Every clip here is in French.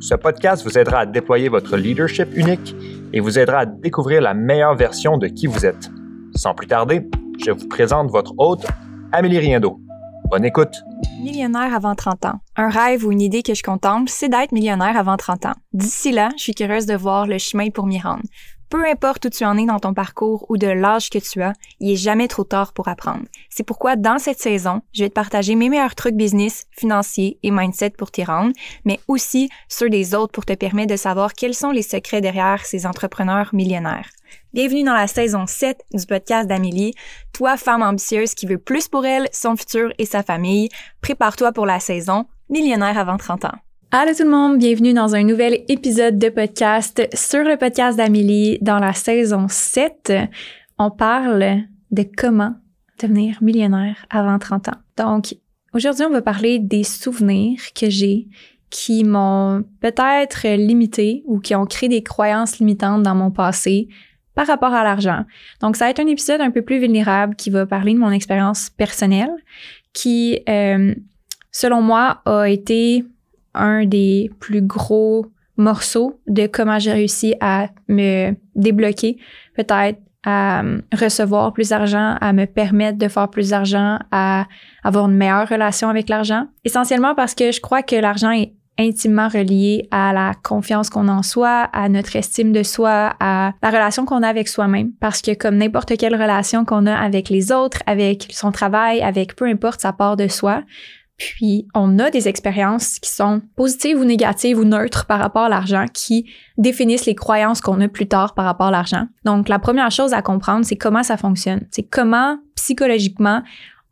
ce podcast vous aidera à déployer votre leadership unique et vous aidera à découvrir la meilleure version de qui vous êtes. Sans plus tarder, je vous présente votre hôte, Amélie Riendo. Bonne écoute. Millionnaire avant 30 ans. Un rêve ou une idée que je contemple, c'est d'être millionnaire avant 30 ans. D'ici là, je suis curieuse de voir le chemin pour m'y rendre. Peu importe où tu en es dans ton parcours ou de l'âge que tu as, il est jamais trop tard pour apprendre. C'est pourquoi dans cette saison, je vais te partager mes meilleurs trucs business, financiers et mindset pour t'y rendre, mais aussi ceux des autres pour te permettre de savoir quels sont les secrets derrière ces entrepreneurs millionnaires. Bienvenue dans la saison 7 du podcast d'Amélie. Toi, femme ambitieuse qui veut plus pour elle, son futur et sa famille, prépare-toi pour la saison Millionnaire avant 30 ans. Allô tout le monde, bienvenue dans un nouvel épisode de podcast sur le podcast d'Amélie. Dans la saison 7, on parle de comment devenir millionnaire avant 30 ans. Donc, aujourd'hui, on va parler des souvenirs que j'ai qui m'ont peut-être limité ou qui ont créé des croyances limitantes dans mon passé par rapport à l'argent. Donc, ça va être un épisode un peu plus vulnérable qui va parler de mon expérience personnelle qui, euh, selon moi, a été un des plus gros morceaux de comment j'ai réussi à me débloquer, peut-être à euh, recevoir plus d'argent, à me permettre de faire plus d'argent, à avoir une meilleure relation avec l'argent. Essentiellement parce que je crois que l'argent est intimement relié à la confiance qu'on en soi, à notre estime de soi, à la relation qu'on a avec soi-même. Parce que comme n'importe quelle relation qu'on a avec les autres, avec son travail, avec peu importe, ça part de soi. Puis, on a des expériences qui sont positives ou négatives ou neutres par rapport à l'argent qui définissent les croyances qu'on a plus tard par rapport à l'argent. Donc, la première chose à comprendre, c'est comment ça fonctionne. C'est comment psychologiquement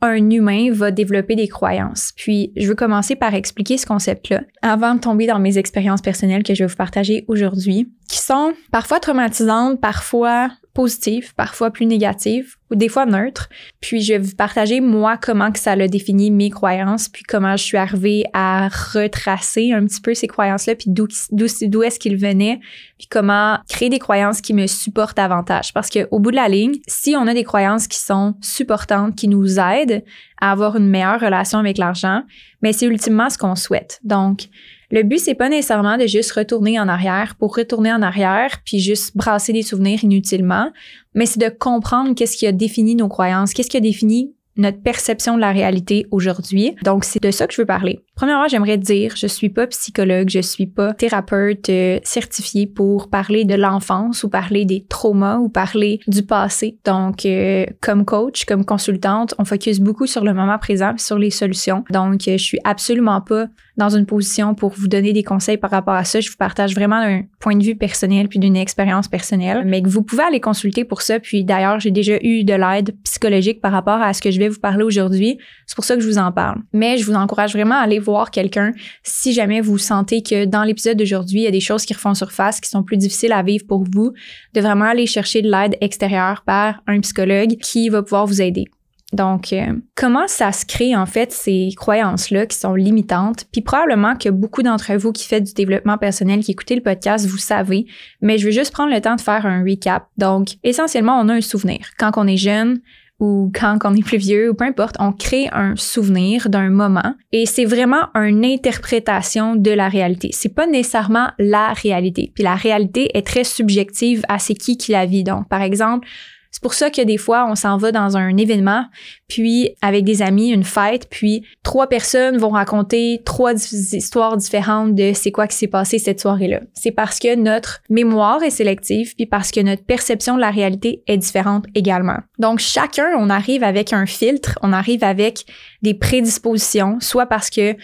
un humain va développer des croyances. Puis, je veux commencer par expliquer ce concept-là avant de tomber dans mes expériences personnelles que je vais vous partager aujourd'hui, qui sont parfois traumatisantes, parfois positives, parfois plus négatives ou des fois neutres. Puis je vais vous partager moi comment que ça a défini mes croyances, puis comment je suis arrivée à retracer un petit peu ces croyances-là, puis d'où d'où est-ce qu'ils venaient, puis comment créer des croyances qui me supportent davantage. Parce que au bout de la ligne, si on a des croyances qui sont supportantes, qui nous aident à avoir une meilleure relation avec l'argent, mais c'est ultimement ce qu'on souhaite. Donc le but, c'est pas nécessairement de juste retourner en arrière pour retourner en arrière puis juste brasser des souvenirs inutilement, mais c'est de comprendre qu'est-ce qui a défini nos croyances, qu'est-ce qui a défini notre perception de la réalité aujourd'hui. Donc, c'est de ça que je veux parler. Premièrement, j'aimerais dire, je suis pas psychologue, je suis pas thérapeute euh, certifié pour parler de l'enfance ou parler des traumas ou parler du passé. Donc, euh, comme coach, comme consultante, on focus beaucoup sur le moment présent, sur les solutions. Donc, euh, je suis absolument pas dans une position pour vous donner des conseils par rapport à ça. Je vous partage vraiment un point de vue personnel puis d'une expérience personnelle, mais que vous pouvez aller consulter pour ça. Puis d'ailleurs, j'ai déjà eu de l'aide psychologique par rapport à ce que je vais vous parler aujourd'hui. C'est pour ça que je vous en parle. Mais je vous encourage vraiment à aller voir quelqu'un si jamais vous sentez que dans l'épisode d'aujourd'hui, il y a des choses qui refont surface, qui sont plus difficiles à vivre pour vous, de vraiment aller chercher de l'aide extérieure par un psychologue qui va pouvoir vous aider. Donc, euh, comment ça se crée en fait ces croyances-là qui sont limitantes? Puis probablement que beaucoup d'entre vous qui faites du développement personnel, qui écoutez le podcast, vous savez, mais je veux juste prendre le temps de faire un recap. Donc, essentiellement, on a un souvenir. Quand on est jeune, ou quand on est plus vieux, ou peu importe, on crée un souvenir d'un moment et c'est vraiment une interprétation de la réalité. C'est pas nécessairement la réalité. Puis la réalité est très subjective à c'est qui qui la vit. Donc, par exemple, c'est pour ça que des fois, on s'en va dans un événement, puis avec des amis, une fête, puis trois personnes vont raconter trois histoires différentes de c'est quoi qui s'est passé cette soirée-là. C'est parce que notre mémoire est sélective, puis parce que notre perception de la réalité est différente également. Donc, chacun, on arrive avec un filtre, on arrive avec des prédispositions, soit parce que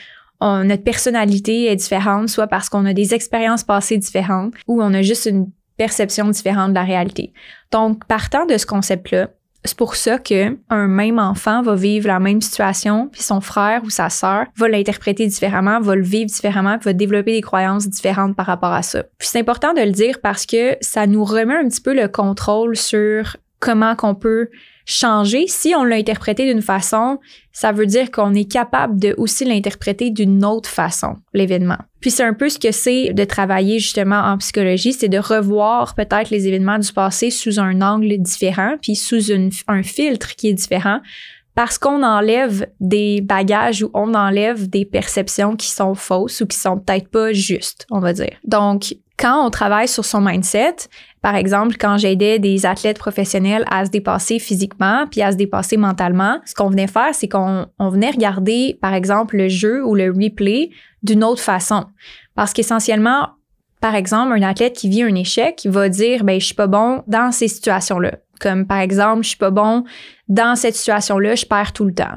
notre personnalité est différente, soit parce qu'on a des expériences passées différentes, ou on a juste une perception différente de la réalité. Donc, partant de ce concept-là, C'est pour ça que un même enfant va vivre la même situation, puis son frère ou sa sœur va l'interpréter différemment, va le vivre différemment, va développer des croyances différentes par rapport à ça. Puis c'est important de le dire parce que ça nous remet un petit peu le contrôle sur comment qu'on peut changer. Si on l'a interprété d'une façon, ça veut dire qu'on est capable de aussi l'interpréter d'une autre façon, l'événement. Puis c'est un peu ce que c'est de travailler justement en psychologie, c'est de revoir peut-être les événements du passé sous un angle différent, puis sous un filtre qui est différent, parce qu'on enlève des bagages ou on enlève des perceptions qui sont fausses ou qui sont peut-être pas justes, on va dire. Donc, quand on travaille sur son mindset, par exemple, quand j'aidais des athlètes professionnels à se dépasser physiquement puis à se dépasser mentalement, ce qu'on venait faire, c'est qu'on venait regarder, par exemple, le jeu ou le replay d'une autre façon. Parce qu'essentiellement, par exemple, un athlète qui vit un échec, il va dire, ben, je suis pas bon dans ces situations-là. Comme, par exemple, je suis pas bon dans cette situation-là, je perds tout le temps.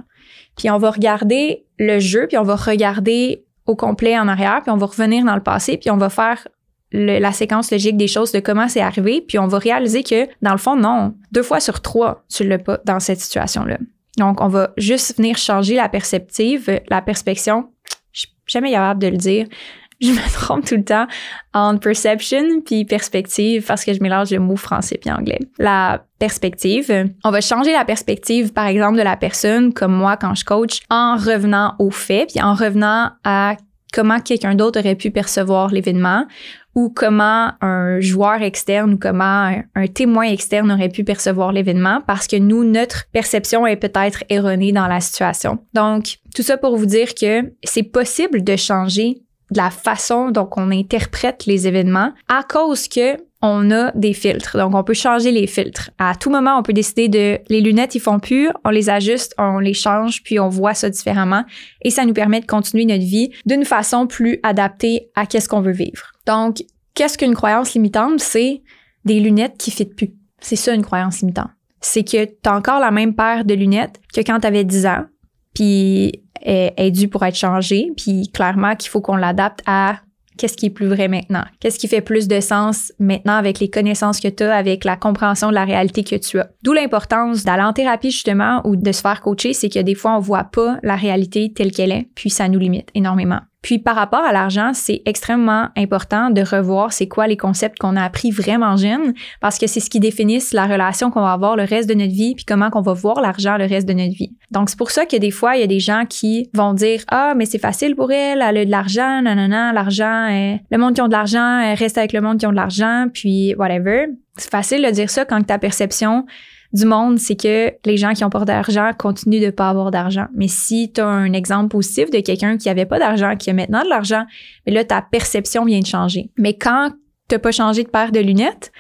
Puis on va regarder le jeu, puis on va regarder au complet en arrière, puis on va revenir dans le passé, puis on va faire la séquence logique des choses de comment c'est arrivé, puis on va réaliser que, dans le fond, non, deux fois sur trois, tu l'as pas dans cette situation-là. Donc, on va juste venir changer la perceptive, la perspection. Je suis jamais capable de le dire. Je me trompe tout le temps en perception puis perspective parce que je mélange le mot français puis anglais. La perspective, on va changer la perspective, par exemple, de la personne, comme moi quand je coach, en revenant aux faits puis en revenant à comment quelqu'un d'autre aurait pu percevoir l'événement ou comment un joueur externe ou comment un, témoin externe aurait pu percevoir l'événement parce que nous, notre perception est peut-être erronée dans la situation. Donc, tout ça pour vous dire que c'est possible de changer la façon dont on interprète les événements à cause que on a des filtres. Donc, on peut changer les filtres. À tout moment, on peut décider de les lunettes, ils font plus, on les ajuste, on les change, puis on voit ça différemment. Et ça nous permet de continuer notre vie d'une façon plus adaptée à qu'est-ce qu'on veut vivre. Donc, qu'est-ce qu'une croyance limitante? C'est des lunettes qui ne plus. C'est ça une croyance limitante. C'est que tu as encore la même paire de lunettes que quand tu avais 10 ans, puis elle est due pour être changée, puis clairement qu'il faut qu'on l'adapte à qu'est-ce qui est plus vrai maintenant? Qu'est-ce qui fait plus de sens maintenant avec les connaissances que tu as, avec la compréhension de la réalité que tu as? D'où l'importance d'aller en thérapie justement ou de se faire coacher, c'est que des fois on voit pas la réalité telle qu'elle est, puis ça nous limite énormément. Puis par rapport à l'argent, c'est extrêmement important de revoir c'est quoi les concepts qu'on a appris vraiment jeunes parce que c'est ce qui définissent la relation qu'on va avoir le reste de notre vie puis comment qu'on va voir l'argent le reste de notre vie. Donc c'est pour ça que des fois il y a des gens qui vont dire ah mais c'est facile pour elle, elle a de l'argent, nanana, l'argent, le monde qui ont de l'argent reste avec le monde qui ont de l'argent puis whatever. C'est facile de dire ça quand ta perception du monde, c'est que les gens qui ont pas d'argent continuent de pas avoir d'argent. Mais si tu as un exemple positif de quelqu'un qui avait pas d'argent, qui a maintenant de l'argent, mais là, ta perception vient de changer. Mais quand tu pas changé de paire de lunettes,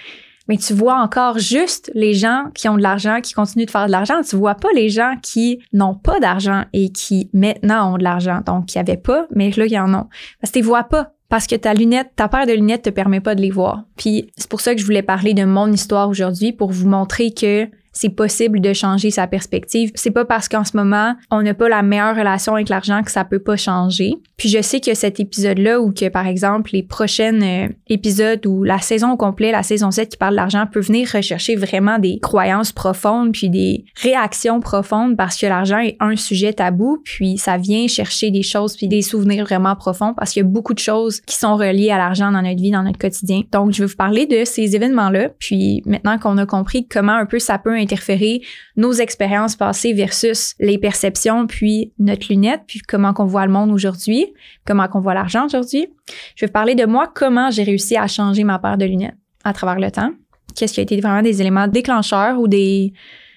mais tu vois encore juste les gens qui ont de l'argent, qui continuent de faire de l'argent. Tu vois pas les gens qui n'ont pas d'argent et qui maintenant ont de l'argent. Donc, qui avaient pas, mais là, ils en ont. Parce que tu vois pas. Parce que ta lunette, ta paire de lunettes te permet pas de les voir. Puis, c'est pour ça que je voulais parler de mon histoire aujourd'hui pour vous montrer que c'est possible de changer sa perspective. C'est pas parce qu'en ce moment, on n'a pas la meilleure relation avec l'argent que ça peut pas changer. Puis je sais que cet épisode-là ou que par exemple les prochaines euh, épisodes ou la saison au complet, la saison 7 qui parle d'argent peut venir rechercher vraiment des croyances profondes puis des réactions profondes parce que l'argent est un sujet tabou puis ça vient chercher des choses puis des souvenirs vraiment profonds parce qu'il y a beaucoup de choses qui sont reliées à l'argent dans notre vie, dans notre quotidien. Donc je vais vous parler de ces événements-là puis maintenant qu'on a compris comment un peu ça peut interférer nos expériences passées versus les perceptions, puis notre lunette, puis comment qu'on voit le monde aujourd'hui, comment qu'on voit l'argent aujourd'hui. Je vais parler de moi, comment j'ai réussi à changer ma paire de lunettes à travers le temps. Qu'est-ce qui a été vraiment des éléments déclencheurs ou des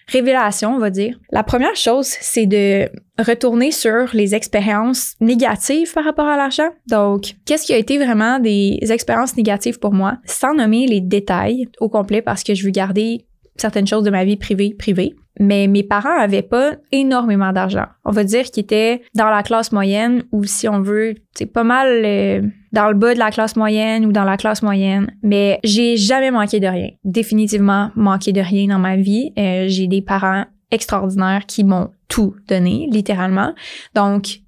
révélations, on va dire. La première chose, c'est de retourner sur les expériences négatives par rapport à l'argent. Donc, qu'est-ce qui a été vraiment des expériences négatives pour moi, sans nommer les détails au complet parce que je veux garder certaines choses de ma vie privée privée. Mais mes parents avaient pas énormément d'argent. On va dire qu'ils étaient dans la classe moyenne ou si on veut, c'est pas mal euh, dans le bas de la classe moyenne ou dans la classe moyenne. Mais j'ai jamais manqué de rien. Définitivement manqué de rien dans ma vie. Euh, j'ai des parents extraordinaires qui m'ont tout donné, littéralement. Donc,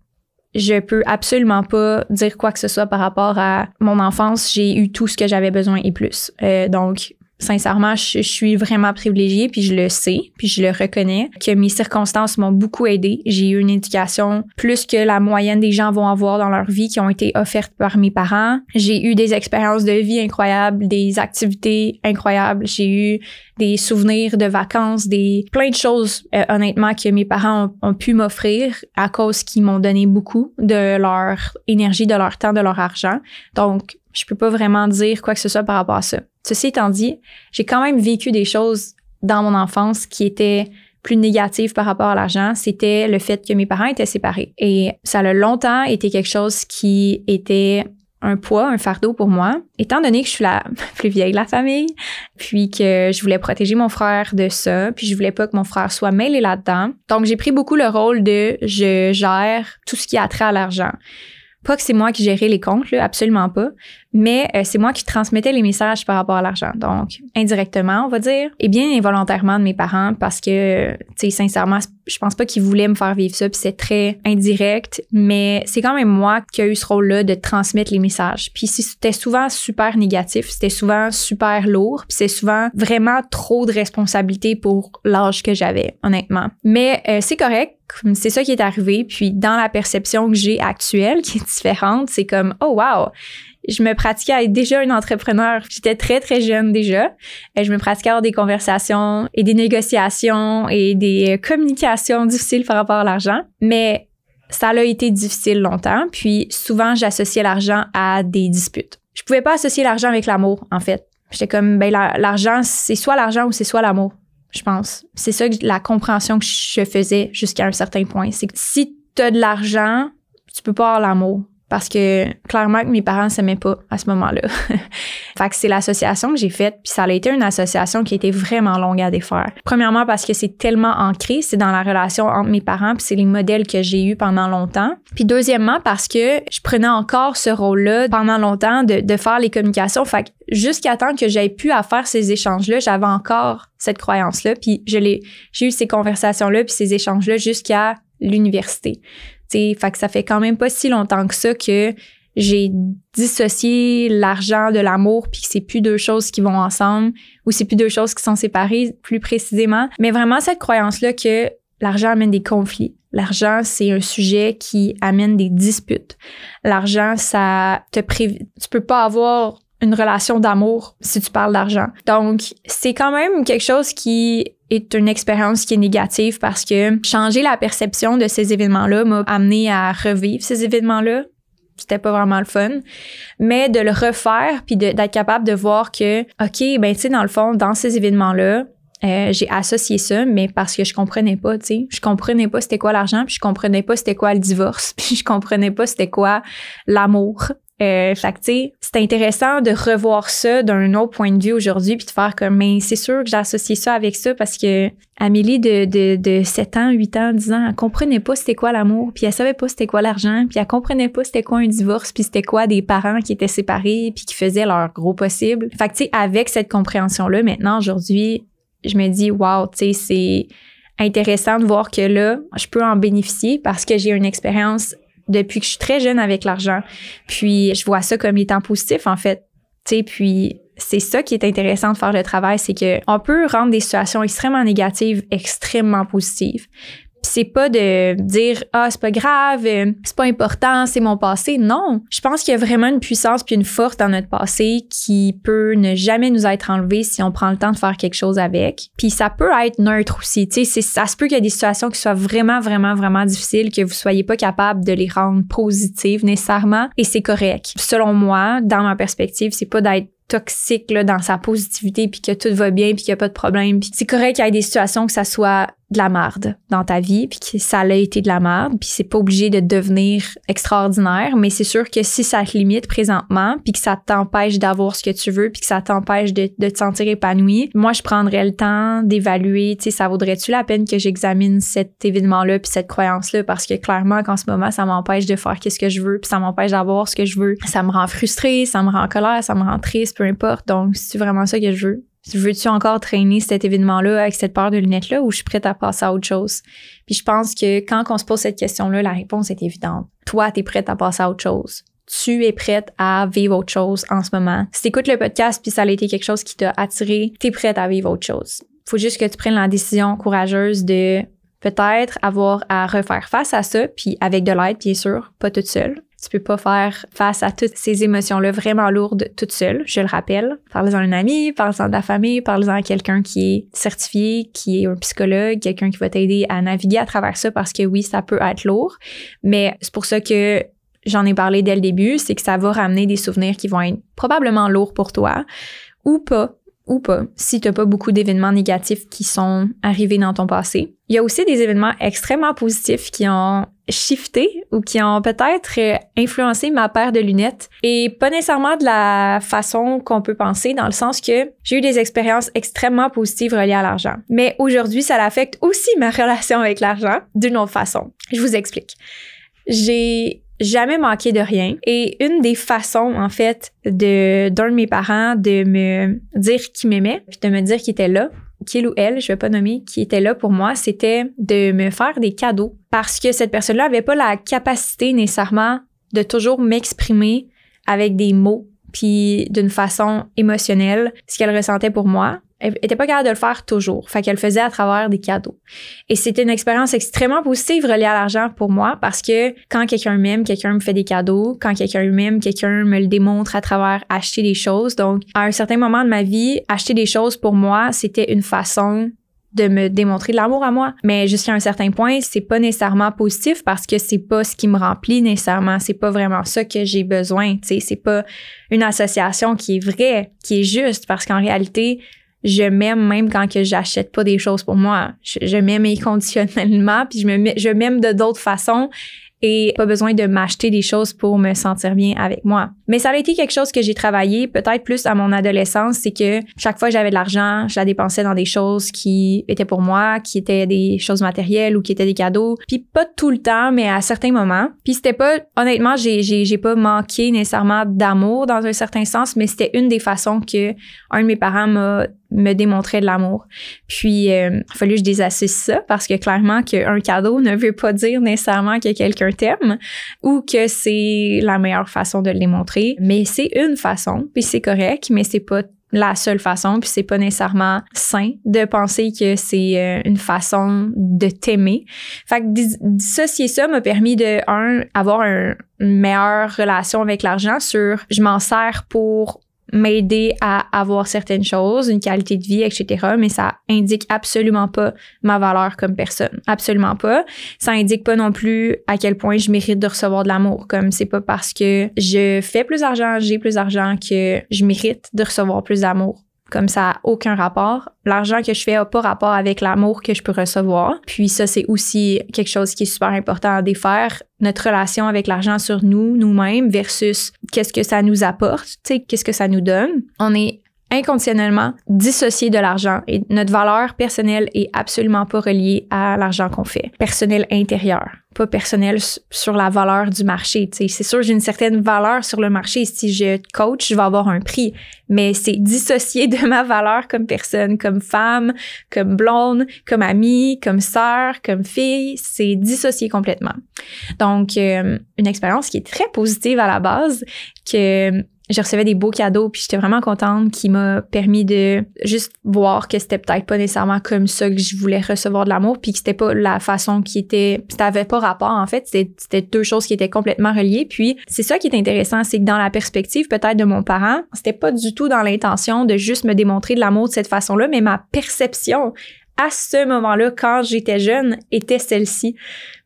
je peux absolument pas dire quoi que ce soit par rapport à mon enfance. J'ai eu tout ce que j'avais besoin et plus. Euh, donc, sincèrement, je, suis vraiment privilégiée, puis je le sais, puis je le reconnais, que mes circonstances m'ont beaucoup aidé. J'ai eu une éducation plus que la moyenne des gens vont avoir dans leur vie qui ont été offertes par mes parents. J'ai eu des expériences de vie incroyables, des activités incroyables. J'ai eu des souvenirs de vacances, des plein de choses euh, honnêtement que mes parents ont, ont pu m'offrir à cause qu'ils m'ont donné beaucoup de leur énergie, de leur temps, de leur argent. Donc je peux pas vraiment dire quoi que ce soit par rapport à ça. Ceci étant dit, j'ai quand même vécu des choses dans mon enfance qui étaient plus négatives par rapport à l'argent, c'était le fait que mes parents étaient séparés. Et ça a longtemps été quelque chose qui était un poids, un fardeau pour moi, étant donné que je suis la plus vieille de la famille, puis que je voulais protéger mon frère de ça, puis je voulais pas que mon frère soit mêlé là-dedans. Donc j'ai pris beaucoup le rôle de je gère tout ce qui a trait à l'argent. Pas que c'est moi qui gérais les comptes, là, absolument pas, mais euh, c'est moi qui transmettais les messages par rapport à l'argent. Donc, indirectement, on va dire, et bien involontairement de mes parents parce que, tu sais, sincèrement, je pense pas qu'ils voulaient me faire vivre ça, puis c'est très indirect, mais c'est quand même moi qui ai eu ce rôle-là de transmettre les messages. Puis c'était souvent super négatif, c'était souvent super lourd, puis c'est souvent vraiment trop de responsabilité pour l'âge que j'avais, honnêtement. Mais euh, c'est correct, c'est ça qui est arrivé. Puis dans la perception que j'ai actuelle, qui est différente, c'est comme, oh wow, je me pratiquais à être déjà un entrepreneur. J'étais très, très jeune déjà. Et je me pratiquais à avoir des conversations et des négociations et des euh, communications difficiles par rapport à l'argent. Mais ça a été difficile longtemps. Puis souvent, j'associais l'argent à des disputes. Je pouvais pas associer l'argent avec l'amour, en fait. J'étais comme, ben, l'argent, c'est soit l'argent ou c'est soit l'amour je pense. C'est ça la compréhension que je faisais jusqu'à un certain point. C'est que si tu as de l'argent, tu peux pas avoir l'amour. Parce que clairement que mes parents s'aimaient pas à ce moment-là. fait que c'est l'association que j'ai faite, puis ça a été une association qui été vraiment longue à défaire. Premièrement parce que c'est tellement ancré, c'est dans la relation entre mes parents, puis c'est les modèles que j'ai eus pendant longtemps. Puis deuxièmement parce que je prenais encore ce rôle-là pendant longtemps de, de faire les communications. Fait que jusqu'à temps que j'aie pu à faire ces échanges-là, j'avais encore cette croyance-là, puis je l'ai, j'ai eu ces conversations-là, puis ces échanges-là jusqu'à l'université. T'sais, fait que ça fait quand même pas si longtemps que ça que j'ai dissocié l'argent de l'amour puis que c'est plus deux choses qui vont ensemble ou c'est plus deux choses qui sont séparées plus précisément. Mais vraiment cette croyance-là que l'argent amène des conflits. L'argent, c'est un sujet qui amène des disputes. L'argent, ça te prév... tu peux pas avoir une relation d'amour si tu parles d'argent. Donc, c'est quand même quelque chose qui est une expérience qui est négative parce que changer la perception de ces événements-là m'a amené à revivre ces événements-là. C'était pas vraiment le fun. Mais de le refaire puis d'être capable de voir que, OK, ben, tu sais, dans le fond, dans ces événements-là, euh, j'ai associé ça, mais parce que je comprenais pas, tu sais. Je comprenais pas c'était quoi l'argent, puis je comprenais pas c'était quoi le divorce, puis je comprenais pas c'était quoi l'amour. Euh, fait c'est intéressant de revoir ça d'un autre point de vue aujourd'hui puis de faire comme, mais c'est sûr que j'ai associé ça avec ça parce que Amélie de, de, de 7 ans, 8 ans, 10 ans, elle comprenait pas c'était quoi l'amour puis elle savait pas c'était quoi l'argent puis elle comprenait pas c'était quoi un divorce puis c'était quoi des parents qui étaient séparés puis qui faisaient leur gros possible. Fait que, tu sais, avec cette compréhension-là, maintenant, aujourd'hui, je me dis, wow, tu sais, c'est intéressant de voir que là, je peux en bénéficier parce que j'ai une expérience depuis que je suis très jeune avec l'argent. Puis je vois ça comme étant positif en fait. Tu sais, puis c'est ça qui est intéressant de faire le travail, c'est que on peut rendre des situations extrêmement négatives extrêmement positives c'est pas de dire ah c'est pas grave, euh, c'est pas important, c'est mon passé. Non, je pense qu'il y a vraiment une puissance puis une force dans notre passé qui peut ne jamais nous être enlevée si on prend le temps de faire quelque chose avec. Puis ça peut être neutre aussi, tu sais, ça se peut qu'il y ait des situations qui soient vraiment vraiment vraiment difficiles que vous soyez pas capable de les rendre positives nécessairement et c'est correct. Selon moi, dans ma perspective, c'est pas d'être toxique là, dans sa positivité puis que tout va bien puis qu'il n'y a pas de problème. Puis c'est correct qu'il y ait des situations que ça soit de la merde dans ta vie puis que ça a été de la merde puis c'est pas obligé de devenir extraordinaire mais c'est sûr que si ça te limite présentement puis que ça t'empêche d'avoir ce que tu veux puis que ça t'empêche de, de, te sentir épanoui moi je prendrais le temps d'évaluer tu sais ça vaudrait-tu la peine que j'examine cet événement là puis cette croyance là parce que clairement qu'en ce moment ça m'empêche de faire qu'est-ce que je veux puis ça m'empêche d'avoir ce que je veux. Ça me rend frustrée ça me rend en colère ça me rend triste peu importe. Donc c'est vraiment ça que je veux? Veux-tu encore traîner cet événement-là avec cette paire de lunettes-là ou je suis prête à passer à autre chose? Puis je pense que quand on se pose cette question-là, la réponse est évidente. Toi, tu es prête à passer à autre chose. tu es prête à vivre autre chose en ce moment. Si tu écoutes le podcast puis ça a été quelque chose qui t'a attiré, tu es prête à vivre autre chose. Faut juste que tu prennes la décision courageuse de peut-être avoir à refaire face à ça, puis avec de l'aide, bien sûr, pas toute seule. Tu peux pas faire face à toutes ces émotions-là vraiment lourdes toute seule, je le rappelle. Parle-en à un ami, parle-en de la famille, parle-en à quelqu'un qui est certifié, qui est un psychologue, quelqu'un qui va t'aider à naviguer à travers ça parce que oui, ça peut être lourd. Mais c'est pour ça que j'en ai parlé dès le début, c'est que ça va ramener des souvenirs qui vont être probablement lourds pour toi ou pas ou pas, si tu n'as pas beaucoup d'événements négatifs qui sont arrivés dans ton passé. Il y a aussi des événements extrêmement positifs qui ont shifté ou qui ont peut-être euh, influencé ma paire de lunettes et pas nécessairement de la façon qu'on peut penser dans le sens que j'ai eu des expériences extrêmement positives reliées à l'argent. Mais aujourd'hui, ça affecte aussi ma relation avec l'argent d'une autre façon. Je vous explique. J'ai jamais manqué de rien. Et une des façons, en fait, de d'un de mes parents de me dire qu'il m'aimait, puis de me dire qu'il était là, qu'il ou elle, je vais pas nommer, qui était là pour moi, c'était de me faire des cadeaux parce que cette personne-là avait pas la capacité nécessairement de toujours m'exprimer avec des mots puis d'une façon émotionnelle ce qu'elle ressentait pour moi elle était pas capable de le faire toujours. Fait qu'elle le faisait à travers des cadeaux. Et c'était une expérience extrêmement positive reliée à l'argent pour moi parce que quand quelqu'un m'aime, quelqu'un me fait des cadeaux. Quand quelqu'un m'aime, quelqu'un me le démontre à travers acheter des choses. Donc, à un certain moment de ma vie, acheter des choses pour moi, c'était une façon de me démontrer de l'amour à moi. Mais jusqu'à un certain point, c'est pas nécessairement positif parce que c'est pas ce qui me remplit nécessairement. C'est pas vraiment ça que j'ai besoin. Tu sais, c'est pas une association qui est vraie, qui est juste parce qu'en réalité, je m'aime même quand que j'achète pas des choses pour moi. Je, m'aime inconditionnellement, puis je me m'aime de d'autres façons et pas besoin de m'acheter des choses pour me sentir bien avec moi. Mais ça a été quelque chose que j'ai travaillé peut-être plus à mon adolescence, c'est que chaque fois que j'avais de l'argent, je la dépensais dans des choses qui étaient pour moi, qui étaient des choses matérielles ou qui étaient des cadeaux. Puis pas tout le temps, mais à certains moments. Puis c'était pas, honnêtement, j'ai, j'ai, j'ai pas manqué nécessairement d'amour dans un certain sens, mais c'était une des façons que un de mes parents m'a me démontrait de l'amour. Puis, euh, il a fallu que je désassocie ça parce que clairement qu'un cadeau ne veut pas dire nécessairement que quelqu'un t'aime ou que c'est la meilleure façon de le démontrer. Mais c'est une façon, puis c'est correct, mais c'est pas la seule façon, puis c'est pas nécessairement sain de penser que c'est euh, une façon de t'aimer. Fait que dissocier ça m'a permis de, un, avoir une meilleure relation avec l'argent sur je m'en sers pour m'aider à avoir certaines choses, une qualité de vie, etc. Mais ça indique absolument pas ma valeur comme personne. Absolument pas. Ça indique pas non plus à quel point je mérite de recevoir de l'amour. Comme c'est pas parce que je fais plus d'argent, j'ai plus d'argent que je mérite de recevoir plus d'amour comme ça aucun rapport. L'argent que je fais n'a pas rapport avec l'amour que je peux recevoir. Puis ça, c'est aussi quelque chose qui est super important à défaire. Notre relation avec l'argent sur nous, nous-mêmes, versus qu'est-ce que ça nous apporte, qu'est-ce que ça nous donne. On est inconditionnellement dissocié de l'argent et notre valeur personnelle est absolument pas reliée à l'argent qu'on fait. Personnel intérieur, pas personnel sur la valeur du marché. C'est sûr, j'ai une certaine valeur sur le marché. Si je coach, je vais avoir un prix, mais c'est dissocié de ma valeur comme personne, comme femme, comme blonde, comme amie, comme sœur, comme fille. C'est dissocié complètement. Donc, euh, une expérience qui est très positive à la base, que je recevais des beaux cadeaux puis j'étais vraiment contente qui m'a permis de juste voir que c'était peut-être pas nécessairement comme ça que je voulais recevoir de l'amour puis que c'était pas la façon qui était ça avait pas rapport en fait. C'était deux choses qui étaient complètement reliées. Puis c'est ça qui est intéressant c'est que dans la perspective peut-être de mon parent c'était pas du tout dans l'intention de juste me démontrer de l'amour de cette façon-là mais ma perception à ce moment-là, quand j'étais jeune, était celle-ci.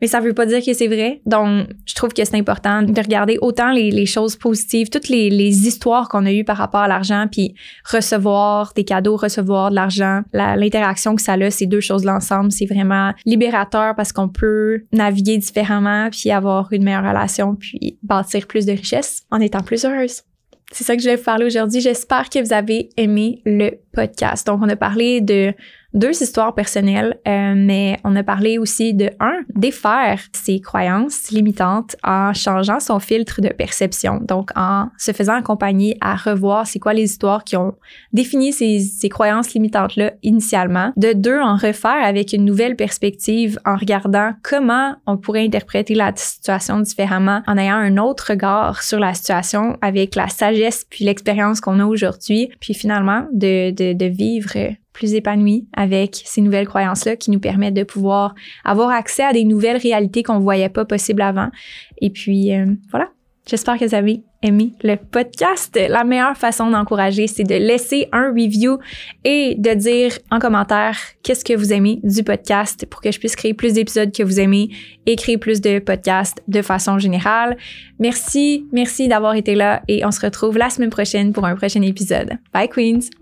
Mais ça veut pas dire que c'est vrai. Donc, je trouve que c'est important de regarder autant les, choses positives, toutes les, histoires qu'on a eues par rapport à l'argent, puis recevoir des cadeaux, recevoir de l'argent, l'interaction que ça a, ces deux choses l'ensemble, c'est vraiment libérateur parce qu'on peut naviguer différemment, puis avoir une meilleure relation, puis bâtir plus de richesse en étant plus heureuse. C'est ça que je vais vous parler aujourd'hui. J'espère que vous avez aimé le podcast. Donc, on a parlé de deux histoires personnelles, euh, mais on a parlé aussi de un, défaire ses croyances limitantes en changeant son filtre de perception. Donc, en se faisant accompagner à revoir c'est quoi les histoires qui ont défini ces, ces croyances limitantes-là initialement. De deux, en refaire avec une nouvelle perspective en regardant comment on pourrait interpréter la situation différemment en ayant un autre regard sur la situation avec la sagesse puis l'expérience qu'on a aujourd'hui. Puis finalement, de, de, de vivre plus épanoui avec ces nouvelles croyances-là qui nous permettent de pouvoir avoir accès à des nouvelles réalités qu'on ne voyait pas possible avant. Et puis, euh, voilà. J'espère que vous avez aimé le podcast. La meilleure façon d'encourager, c'est de laisser un review et de dire en commentaire qu'est-ce que vous aimez du podcast pour que je puisse créer plus d'épisodes que vous aimez et créer plus de podcasts de façon générale. Merci, merci d'avoir été là et on se retrouve la semaine prochaine pour un prochain épisode. Bye Queens!